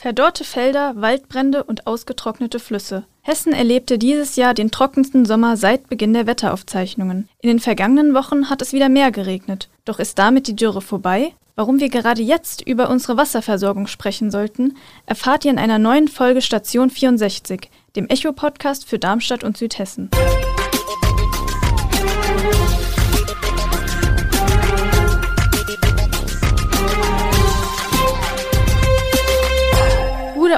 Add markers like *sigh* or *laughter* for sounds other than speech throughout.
Verdorrte Felder, Waldbrände und ausgetrocknete Flüsse. Hessen erlebte dieses Jahr den trockensten Sommer seit Beginn der Wetteraufzeichnungen. In den vergangenen Wochen hat es wieder mehr geregnet. Doch ist damit die Dürre vorbei? Warum wir gerade jetzt über unsere Wasserversorgung sprechen sollten, erfahrt ihr in einer neuen Folge Station 64, dem Echo-Podcast für Darmstadt und Südhessen.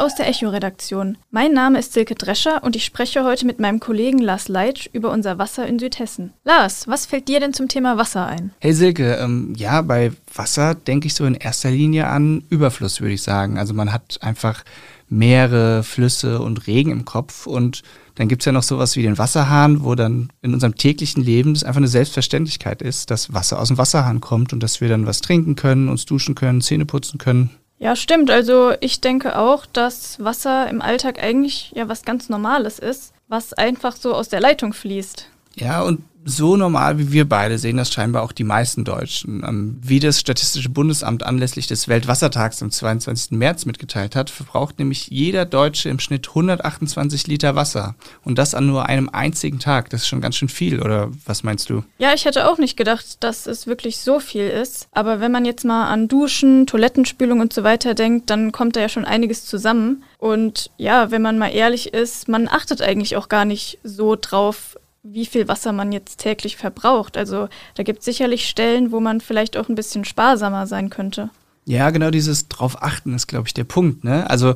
Aus der Echo-Redaktion. Mein Name ist Silke Drescher und ich spreche heute mit meinem Kollegen Lars Leitsch über unser Wasser in Südhessen. Lars, was fällt dir denn zum Thema Wasser ein? Hey Silke, ähm, ja, bei Wasser denke ich so in erster Linie an Überfluss, würde ich sagen. Also man hat einfach Meere, Flüsse und Regen im Kopf und dann gibt es ja noch sowas wie den Wasserhahn, wo dann in unserem täglichen Leben es einfach eine Selbstverständlichkeit ist, dass Wasser aus dem Wasserhahn kommt und dass wir dann was trinken können, uns duschen können, Zähne putzen können. Ja, stimmt. Also ich denke auch, dass Wasser im Alltag eigentlich ja was ganz Normales ist, was einfach so aus der Leitung fließt. Ja, und so normal wie wir beide sehen das scheinbar auch die meisten Deutschen. Ähm, wie das Statistische Bundesamt anlässlich des Weltwassertags am 22. März mitgeteilt hat, verbraucht nämlich jeder Deutsche im Schnitt 128 Liter Wasser. Und das an nur einem einzigen Tag. Das ist schon ganz schön viel, oder was meinst du? Ja, ich hätte auch nicht gedacht, dass es wirklich so viel ist. Aber wenn man jetzt mal an Duschen, Toilettenspülung und so weiter denkt, dann kommt da ja schon einiges zusammen. Und ja, wenn man mal ehrlich ist, man achtet eigentlich auch gar nicht so drauf, wie viel Wasser man jetzt täglich verbraucht. Also da gibt es sicherlich Stellen, wo man vielleicht auch ein bisschen sparsamer sein könnte. Ja, genau dieses drauf achten ist, glaube ich, der Punkt. Ne? Also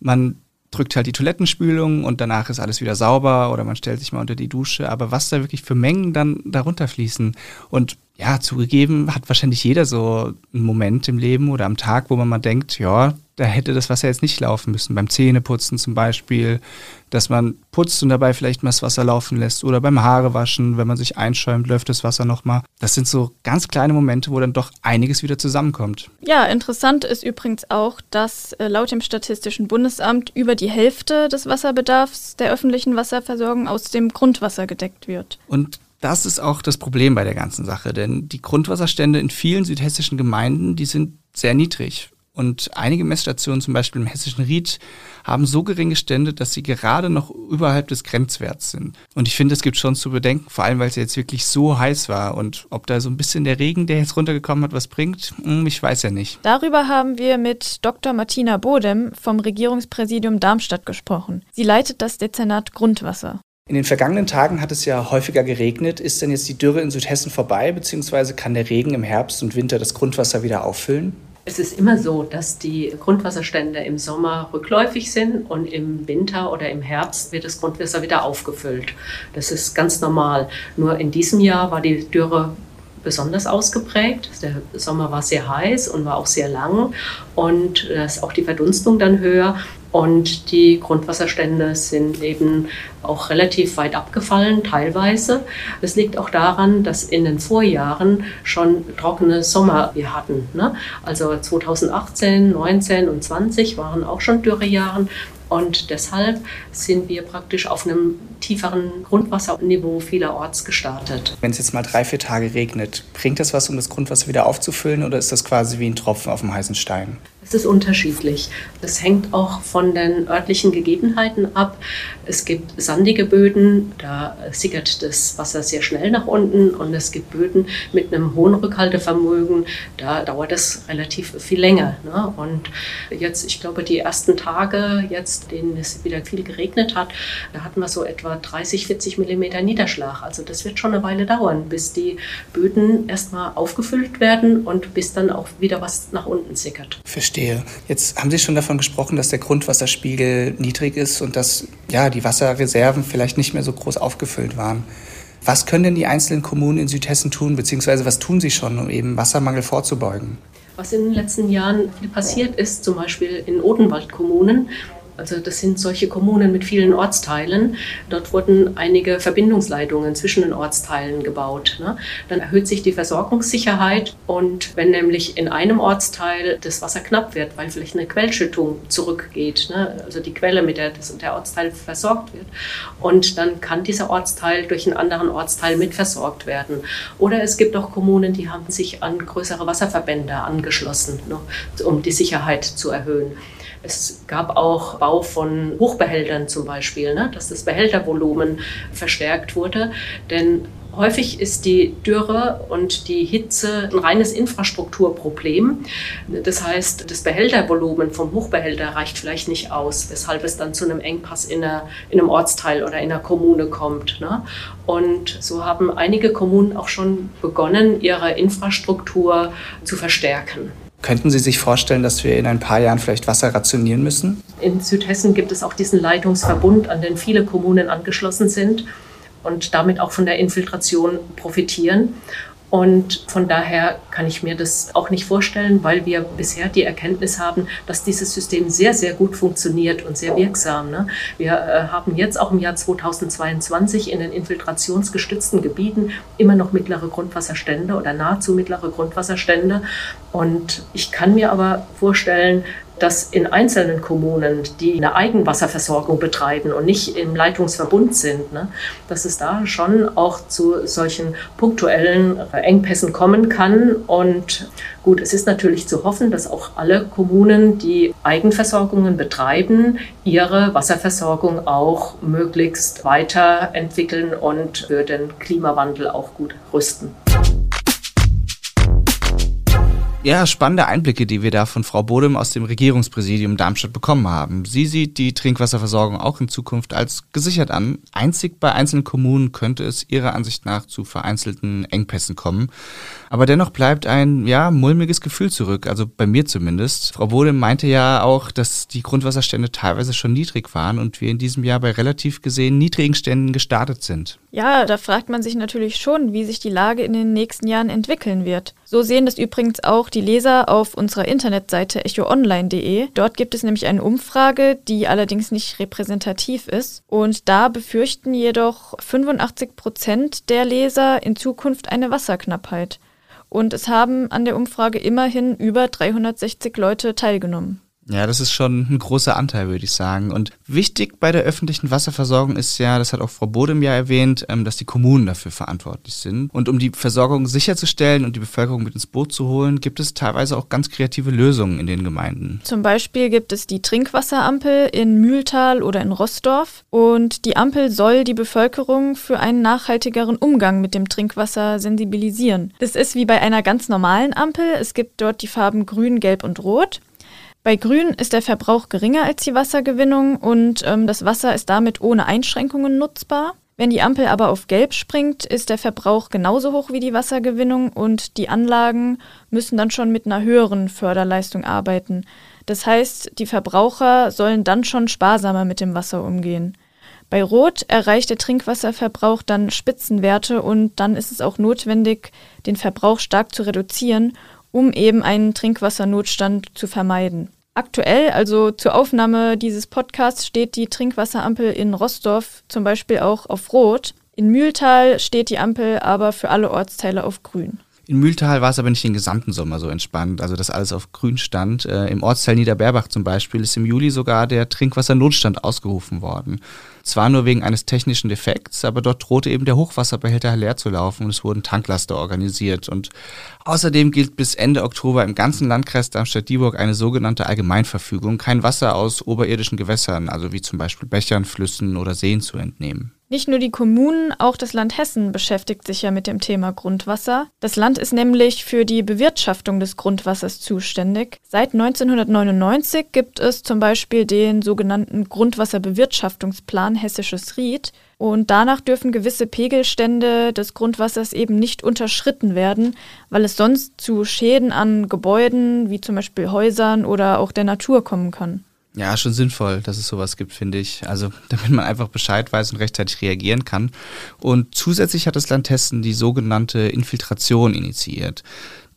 man drückt halt die Toilettenspülung und danach ist alles wieder sauber oder man stellt sich mal unter die Dusche. Aber was da wirklich für Mengen dann darunter fließen und ja, zugegeben hat wahrscheinlich jeder so einen Moment im Leben oder am Tag, wo man mal denkt, ja, da hätte das Wasser jetzt nicht laufen müssen. Beim Zähneputzen zum Beispiel, dass man putzt und dabei vielleicht mal das Wasser laufen lässt. Oder beim Haarewaschen, wenn man sich einschäumt, läuft das Wasser nochmal. Das sind so ganz kleine Momente, wo dann doch einiges wieder zusammenkommt. Ja, interessant ist übrigens auch, dass äh, laut dem Statistischen Bundesamt über die Hälfte des Wasserbedarfs der öffentlichen Wasserversorgung aus dem Grundwasser gedeckt wird. Und das ist auch das Problem bei der ganzen Sache, denn die Grundwasserstände in vielen südhessischen Gemeinden, die sind sehr niedrig. Und einige Messstationen, zum Beispiel im hessischen Ried, haben so geringe Stände, dass sie gerade noch überhalb des Grenzwerts sind. Und ich finde, es gibt schon zu bedenken, vor allem weil es jetzt wirklich so heiß war. Und ob da so ein bisschen der Regen, der jetzt runtergekommen hat, was bringt, hm, ich weiß ja nicht. Darüber haben wir mit Dr. Martina Bodem vom Regierungspräsidium Darmstadt gesprochen. Sie leitet das Dezernat Grundwasser. In den vergangenen Tagen hat es ja häufiger geregnet. Ist denn jetzt die Dürre in Südhessen vorbei, beziehungsweise kann der Regen im Herbst und Winter das Grundwasser wieder auffüllen? Es ist immer so, dass die Grundwasserstände im Sommer rückläufig sind und im Winter oder im Herbst wird das Grundwasser wieder aufgefüllt. Das ist ganz normal. Nur in diesem Jahr war die Dürre besonders ausgeprägt. Der Sommer war sehr heiß und war auch sehr lang und da ist auch die Verdunstung dann höher. Und die Grundwasserstände sind eben auch relativ weit abgefallen, teilweise. Es liegt auch daran, dass in den Vorjahren schon trockene Sommer wir hatten. Ne? Also 2018, 19 und 20 waren auch schon Dürrejahren. Und deshalb sind wir praktisch auf einem tieferen Grundwasserniveau vielerorts gestartet. Wenn es jetzt mal drei, vier Tage regnet, bringt das was, um das Grundwasser wieder aufzufüllen oder ist das quasi wie ein Tropfen auf dem heißen Stein? Es unterschiedlich. Das hängt auch von den örtlichen Gegebenheiten ab. Es gibt sandige Böden, da sickert das Wasser sehr schnell nach unten und es gibt Böden mit einem hohen Rückhaltevermögen, da dauert das relativ viel länger. Ne? Und jetzt, ich glaube, die ersten Tage, jetzt, denen es wieder viel geregnet hat, da hatten wir so etwa 30, 40 Millimeter Niederschlag. Also das wird schon eine Weile dauern, bis die Böden erstmal aufgefüllt werden und bis dann auch wieder was nach unten sickert. Verstehe. Jetzt haben Sie schon davon gesprochen, dass der Grundwasserspiegel niedrig ist und dass ja, die Wasserreserven vielleicht nicht mehr so groß aufgefüllt waren. Was können denn die einzelnen Kommunen in Südhessen tun, beziehungsweise was tun sie schon, um eben Wassermangel vorzubeugen? Was in den letzten Jahren passiert ist, zum Beispiel in Odenwaldkommunen, also das sind solche Kommunen mit vielen Ortsteilen. Dort wurden einige Verbindungsleitungen zwischen den Ortsteilen gebaut. Ne? Dann erhöht sich die Versorgungssicherheit und wenn nämlich in einem Ortsteil das Wasser knapp wird, weil vielleicht eine Quellschüttung zurückgeht, ne? also die Quelle, mit der der Ortsteil versorgt wird, und dann kann dieser Ortsteil durch einen anderen Ortsteil mitversorgt werden. Oder es gibt auch Kommunen, die haben sich an größere Wasserverbände angeschlossen, ne? um die Sicherheit zu erhöhen. Es gab auch Bau von Hochbehältern zum Beispiel, ne? dass das Behältervolumen verstärkt wurde. Denn Häufig ist die Dürre und die Hitze ein reines Infrastrukturproblem. Das heißt, das Behältervolumen vom Hochbehälter reicht vielleicht nicht aus, weshalb es dann zu einem Engpass in, einer, in einem Ortsteil oder in einer Kommune kommt. Ne? Und so haben einige Kommunen auch schon begonnen, ihre Infrastruktur zu verstärken. Könnten Sie sich vorstellen, dass wir in ein paar Jahren vielleicht Wasser rationieren müssen? In Südhessen gibt es auch diesen Leitungsverbund, an den viele Kommunen angeschlossen sind und damit auch von der Infiltration profitieren. Und von daher kann ich mir das auch nicht vorstellen, weil wir bisher die Erkenntnis haben, dass dieses System sehr, sehr gut funktioniert und sehr wirksam. Ne? Wir äh, haben jetzt auch im Jahr 2022 in den infiltrationsgestützten Gebieten immer noch mittlere Grundwasserstände oder nahezu mittlere Grundwasserstände. Und ich kann mir aber vorstellen, dass in einzelnen Kommunen, die eine Eigenwasserversorgung betreiben und nicht im Leitungsverbund sind, ne, dass es da schon auch zu solchen punktuellen Engpässen kommen kann. Und gut, es ist natürlich zu hoffen, dass auch alle Kommunen, die Eigenversorgungen betreiben, ihre Wasserversorgung auch möglichst weiterentwickeln und für den Klimawandel auch gut rüsten. Ja, spannende Einblicke, die wir da von Frau Bodem aus dem Regierungspräsidium Darmstadt bekommen haben. Sie sieht die Trinkwasserversorgung auch in Zukunft als gesichert an. Einzig bei einzelnen Kommunen könnte es ihrer Ansicht nach zu vereinzelten Engpässen kommen. Aber dennoch bleibt ein, ja, mulmiges Gefühl zurück, also bei mir zumindest. Frau Bodem meinte ja auch, dass die Grundwasserstände teilweise schon niedrig waren und wir in diesem Jahr bei relativ gesehen niedrigen Ständen gestartet sind. Ja, da fragt man sich natürlich schon, wie sich die Lage in den nächsten Jahren entwickeln wird. So sehen das übrigens auch die Leser auf unserer Internetseite echoonline.de. Dort gibt es nämlich eine Umfrage, die allerdings nicht repräsentativ ist. Und da befürchten jedoch 85 Prozent der Leser in Zukunft eine Wasserknappheit. Und es haben an der Umfrage immerhin über 360 Leute teilgenommen. Ja, das ist schon ein großer Anteil, würde ich sagen. Und wichtig bei der öffentlichen Wasserversorgung ist ja, das hat auch Frau Bodem ja erwähnt, ähm, dass die Kommunen dafür verantwortlich sind. Und um die Versorgung sicherzustellen und die Bevölkerung mit ins Boot zu holen, gibt es teilweise auch ganz kreative Lösungen in den Gemeinden. Zum Beispiel gibt es die Trinkwasserampel in Mühltal oder in Rossdorf. Und die Ampel soll die Bevölkerung für einen nachhaltigeren Umgang mit dem Trinkwasser sensibilisieren. Das ist wie bei einer ganz normalen Ampel. Es gibt dort die Farben grün, gelb und rot. Bei Grün ist der Verbrauch geringer als die Wassergewinnung und ähm, das Wasser ist damit ohne Einschränkungen nutzbar. Wenn die Ampel aber auf Gelb springt, ist der Verbrauch genauso hoch wie die Wassergewinnung und die Anlagen müssen dann schon mit einer höheren Förderleistung arbeiten. Das heißt, die Verbraucher sollen dann schon sparsamer mit dem Wasser umgehen. Bei Rot erreicht der Trinkwasserverbrauch dann Spitzenwerte und dann ist es auch notwendig, den Verbrauch stark zu reduzieren, um eben einen Trinkwassernotstand zu vermeiden. Aktuell, also zur Aufnahme dieses Podcasts, steht die Trinkwasserampel in Rossdorf zum Beispiel auch auf Rot. In Mühltal steht die Ampel aber für alle Ortsteile auf Grün. In Mühltal war es aber nicht den gesamten Sommer so entspannt, also dass alles auf grün stand. Äh, Im Ortsteil Niederberbach zum Beispiel ist im Juli sogar der Trinkwassernotstand ausgerufen worden. Zwar nur wegen eines technischen Defekts, aber dort drohte eben der Hochwasserbehälter leer zu laufen und es wurden Tanklaster organisiert. Und außerdem gilt bis Ende Oktober im ganzen Landkreis Darmstadt-Dieburg eine sogenannte Allgemeinverfügung, kein Wasser aus oberirdischen Gewässern, also wie zum Beispiel Bechern, Flüssen oder Seen zu entnehmen. Nicht nur die Kommunen, auch das Land Hessen beschäftigt sich ja mit dem Thema Grundwasser. Das Land ist nämlich für die Bewirtschaftung des Grundwassers zuständig. Seit 1999 gibt es zum Beispiel den sogenannten Grundwasserbewirtschaftungsplan Hessisches Ried. Und danach dürfen gewisse Pegelstände des Grundwassers eben nicht unterschritten werden, weil es sonst zu Schäden an Gebäuden wie zum Beispiel Häusern oder auch der Natur kommen kann. Ja, schon sinnvoll, dass es sowas gibt, finde ich. Also, *laughs* damit man einfach Bescheid weiß und rechtzeitig reagieren kann. Und zusätzlich hat das Land Hessen die sogenannte Infiltration initiiert.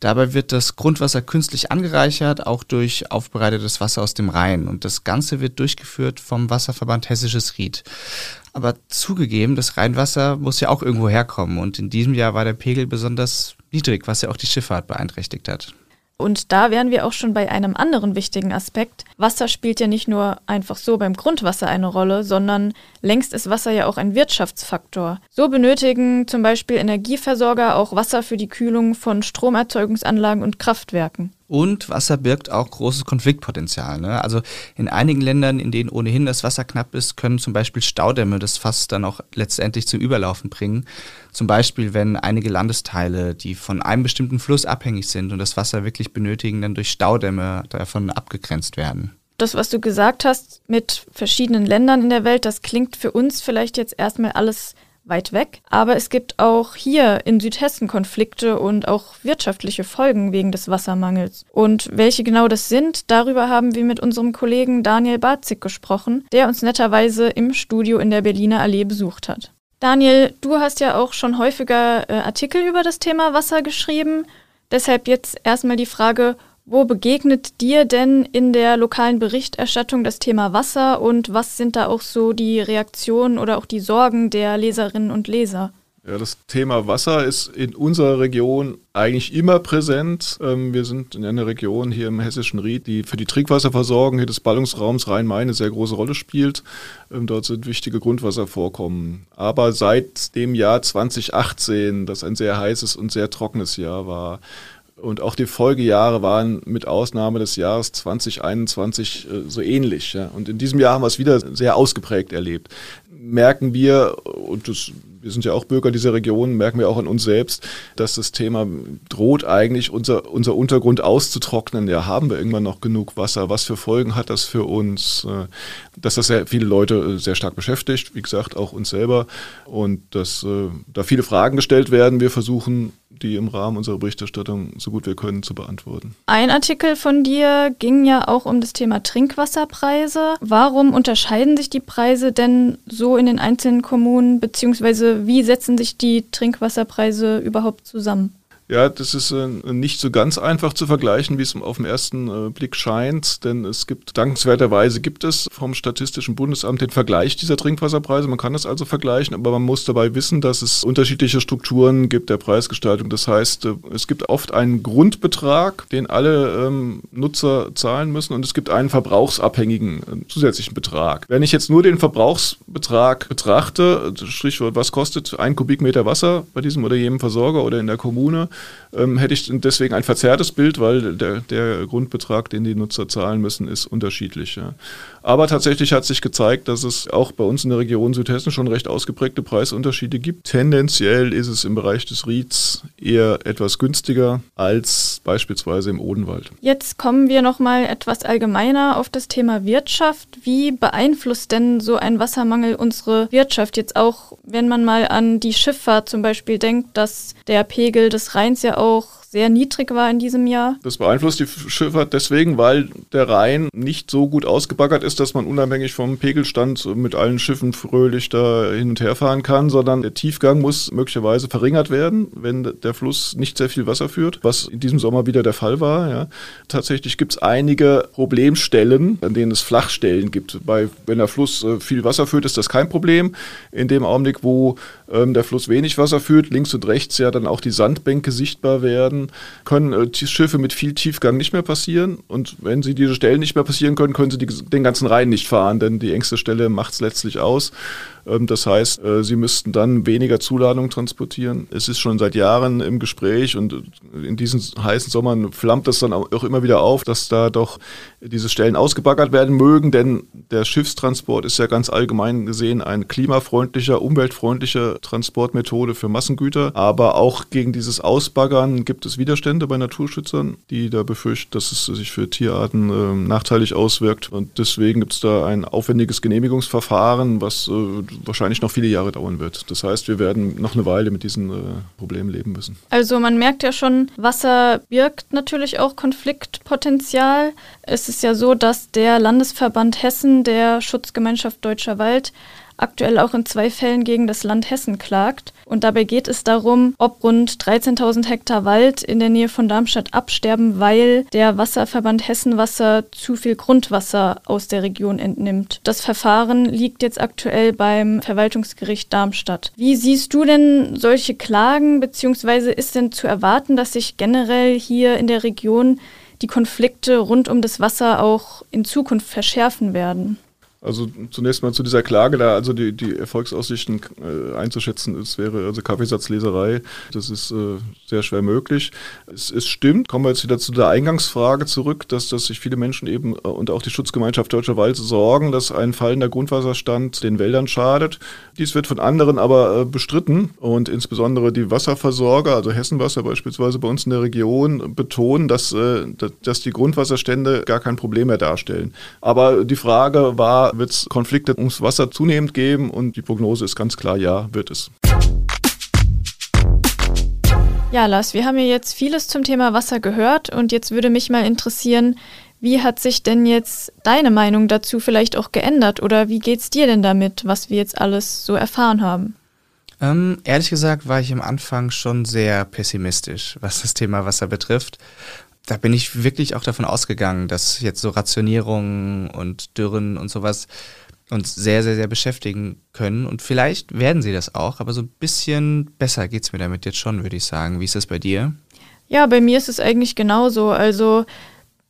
Dabei wird das Grundwasser künstlich angereichert, auch durch aufbereitetes Wasser aus dem Rhein. Und das Ganze wird durchgeführt vom Wasserverband Hessisches Ried. Aber zugegeben, das Rheinwasser muss ja auch irgendwo herkommen. Und in diesem Jahr war der Pegel besonders niedrig, was ja auch die Schifffahrt beeinträchtigt hat. Und da wären wir auch schon bei einem anderen wichtigen Aspekt. Wasser spielt ja nicht nur einfach so beim Grundwasser eine Rolle, sondern längst ist Wasser ja auch ein Wirtschaftsfaktor. So benötigen zum Beispiel Energieversorger auch Wasser für die Kühlung von Stromerzeugungsanlagen und Kraftwerken. Und Wasser birgt auch großes Konfliktpotenzial. Ne? Also in einigen Ländern, in denen ohnehin das Wasser knapp ist, können zum Beispiel Staudämme das Fass dann auch letztendlich zum Überlaufen bringen. Zum Beispiel, wenn einige Landesteile, die von einem bestimmten Fluss abhängig sind und das Wasser wirklich benötigen, dann durch Staudämme davon abgegrenzt werden. Das, was du gesagt hast mit verschiedenen Ländern in der Welt, das klingt für uns vielleicht jetzt erstmal alles weit weg. Aber es gibt auch hier in Südhessen Konflikte und auch wirtschaftliche Folgen wegen des Wassermangels. Und welche genau das sind, darüber haben wir mit unserem Kollegen Daniel Barzig gesprochen, der uns netterweise im Studio in der Berliner Allee besucht hat. Daniel, du hast ja auch schon häufiger äh, Artikel über das Thema Wasser geschrieben. Deshalb jetzt erstmal die Frage, wo begegnet dir denn in der lokalen Berichterstattung das Thema Wasser und was sind da auch so die Reaktionen oder auch die Sorgen der Leserinnen und Leser? Ja, das Thema Wasser ist in unserer Region eigentlich immer präsent. Ähm, wir sind in einer Region hier im hessischen Ried, die für die Trinkwasserversorgung hier des Ballungsraums Rhein-Main eine sehr große Rolle spielt. Ähm, dort sind wichtige Grundwasservorkommen. Aber seit dem Jahr 2018, das ein sehr heißes und sehr trockenes Jahr war, und auch die Folgejahre waren mit Ausnahme des Jahres 2021 äh, so ähnlich. Ja. Und in diesem Jahr haben wir es wieder sehr ausgeprägt erlebt. Merken wir, und das, wir sind ja auch Bürger dieser Region, merken wir auch an uns selbst, dass das Thema droht eigentlich unser, unser Untergrund auszutrocknen. Ja, haben wir irgendwann noch genug Wasser? Was für Folgen hat das für uns? Äh, dass das sehr viele Leute äh, sehr stark beschäftigt, wie gesagt, auch uns selber. Und dass da viele Fragen gestellt werden. Wir versuchen die im Rahmen unserer Berichterstattung so gut wir können zu beantworten. Ein Artikel von dir ging ja auch um das Thema Trinkwasserpreise. Warum unterscheiden sich die Preise denn so in den einzelnen Kommunen, beziehungsweise wie setzen sich die Trinkwasserpreise überhaupt zusammen? Ja, das ist äh, nicht so ganz einfach zu vergleichen, wie es auf den ersten äh, Blick scheint, denn es gibt, dankenswerterweise gibt es vom Statistischen Bundesamt den Vergleich dieser Trinkwasserpreise. Man kann das also vergleichen, aber man muss dabei wissen, dass es unterschiedliche Strukturen gibt der Preisgestaltung. Das heißt, äh, es gibt oft einen Grundbetrag, den alle ähm, Nutzer zahlen müssen und es gibt einen verbrauchsabhängigen äh, zusätzlichen Betrag. Wenn ich jetzt nur den Verbrauchsbetrag betrachte, Strichwort, was kostet ein Kubikmeter Wasser bei diesem oder jenem Versorger oder in der Kommune, ähm, hätte ich deswegen ein verzerrtes Bild, weil der, der, Grundbetrag, den die Nutzer zahlen müssen, ist unterschiedlich. Ja. Aber tatsächlich hat sich gezeigt, dass es auch bei uns in der Region Südhessen schon recht ausgeprägte Preisunterschiede gibt. Tendenziell ist es im Bereich des Rieds eher etwas günstiger als beispielsweise im Odenwald. Jetzt kommen wir noch mal etwas allgemeiner auf das Thema Wirtschaft. Wie beeinflusst denn so ein Wassermangel unsere Wirtschaft jetzt auch, wenn man mal an die Schifffahrt zum Beispiel denkt, dass der Pegel des Rheins ja auch sehr niedrig war in diesem Jahr. Das beeinflusst die Schifffahrt deswegen, weil der Rhein nicht so gut ausgebaggert ist, dass man unabhängig vom Pegelstand mit allen Schiffen fröhlich da hin und her fahren kann, sondern der Tiefgang muss möglicherweise verringert werden, wenn der Fluss nicht sehr viel Wasser führt, was in diesem Sommer wieder der Fall war. Ja. Tatsächlich gibt es einige Problemstellen, an denen es Flachstellen gibt. Bei, wenn der Fluss äh, viel Wasser führt, ist das kein Problem. In dem Augenblick, wo ähm, der Fluss wenig Wasser führt, links und rechts ja dann auch die Sandbänke sichtbar werden, können äh, Schiffe mit viel Tiefgang nicht mehr passieren. Und wenn sie diese Stellen nicht mehr passieren können, können sie die, den ganzen Rhein nicht fahren, denn die engste Stelle macht es letztlich aus. Ähm, das heißt, äh, sie müssten dann weniger Zuladung transportieren. Es ist schon seit Jahren im Gespräch und in diesen heißen Sommern flammt das dann auch immer wieder auf, dass da doch diese Stellen ausgebaggert werden mögen, denn der Schiffstransport ist ja ganz allgemein gesehen ein klimafreundlicher, umweltfreundlicher Transportmethode für Massengüter. Aber auch gegen dieses Ausbaggern gibt es Widerstände bei Naturschützern, die da befürchten, dass es sich für Tierarten äh, nachteilig auswirkt. Und deswegen gibt es da ein aufwendiges Genehmigungsverfahren, was äh, wahrscheinlich noch viele Jahre dauern wird. Das heißt, wir werden noch eine Weile mit diesen äh, Problemen leben müssen. Also man merkt ja schon, Wasser birgt natürlich auch Konfliktpotenzial. Es ist ja so, dass der Landesverband Hessen der Schutzgemeinschaft Deutscher Wald aktuell auch in zwei Fällen gegen das Land Hessen klagt. Und dabei geht es darum, ob rund 13.000 Hektar Wald in der Nähe von Darmstadt absterben, weil der Wasserverband Hessenwasser zu viel Grundwasser aus der Region entnimmt. Das Verfahren liegt jetzt aktuell beim Verwaltungsgericht Darmstadt. Wie siehst du denn solche Klagen, beziehungsweise ist denn zu erwarten, dass sich generell hier in der Region die Konflikte rund um das Wasser auch in Zukunft verschärfen werden? Also zunächst mal zu dieser Klage da, also die, die Erfolgsaussichten äh, einzuschätzen, es wäre also Kaffeesatzleserei, das ist äh, sehr schwer möglich. Es, es, stimmt, kommen wir jetzt wieder zu der Eingangsfrage zurück, dass, dass sich viele Menschen eben äh, und auch die Schutzgemeinschaft Deutscher Wald sorgen, dass ein fallender Grundwasserstand den Wäldern schadet. Dies wird von anderen aber äh, bestritten und insbesondere die Wasserversorger, also Hessenwasser beispielsweise bei uns in der Region, betonen, dass, äh, dass die Grundwasserstände gar kein Problem mehr darstellen. Aber die Frage war, wird es Konflikte ums Wasser zunehmend geben und die Prognose ist ganz klar, ja, wird es. Ja, Lars, wir haben ja jetzt vieles zum Thema Wasser gehört und jetzt würde mich mal interessieren, wie hat sich denn jetzt deine Meinung dazu vielleicht auch geändert oder wie geht's dir denn damit, was wir jetzt alles so erfahren haben? Ähm, ehrlich gesagt war ich am Anfang schon sehr pessimistisch, was das Thema Wasser betrifft da bin ich wirklich auch davon ausgegangen, dass jetzt so Rationierungen und Dürren und sowas uns sehr, sehr, sehr beschäftigen können. Und vielleicht werden sie das auch, aber so ein bisschen besser geht es mir damit jetzt schon, würde ich sagen. Wie ist das bei dir? Ja, bei mir ist es eigentlich genauso. Also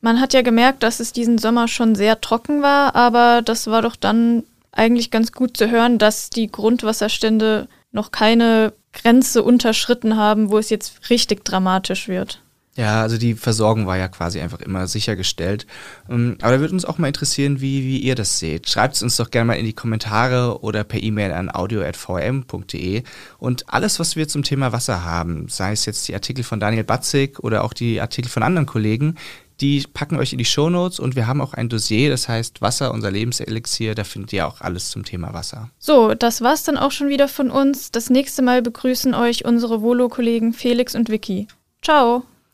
man hat ja gemerkt, dass es diesen Sommer schon sehr trocken war, aber das war doch dann eigentlich ganz gut zu hören, dass die Grundwasserstände noch keine Grenze unterschritten haben, wo es jetzt richtig dramatisch wird. Ja, also die Versorgung war ja quasi einfach immer sichergestellt. Ähm, aber da würde uns auch mal interessieren, wie, wie ihr das seht. Schreibt es uns doch gerne mal in die Kommentare oder per E-Mail an audio.vm.de. Und alles, was wir zum Thema Wasser haben, sei es jetzt die Artikel von Daniel Batzig oder auch die Artikel von anderen Kollegen, die packen euch in die Shownotes und wir haben auch ein Dossier, das heißt Wasser, unser Lebenselixier. Da findet ihr auch alles zum Thema Wasser. So, das war's dann auch schon wieder von uns. Das nächste Mal begrüßen euch unsere Volo-Kollegen Felix und Vicky. Ciao!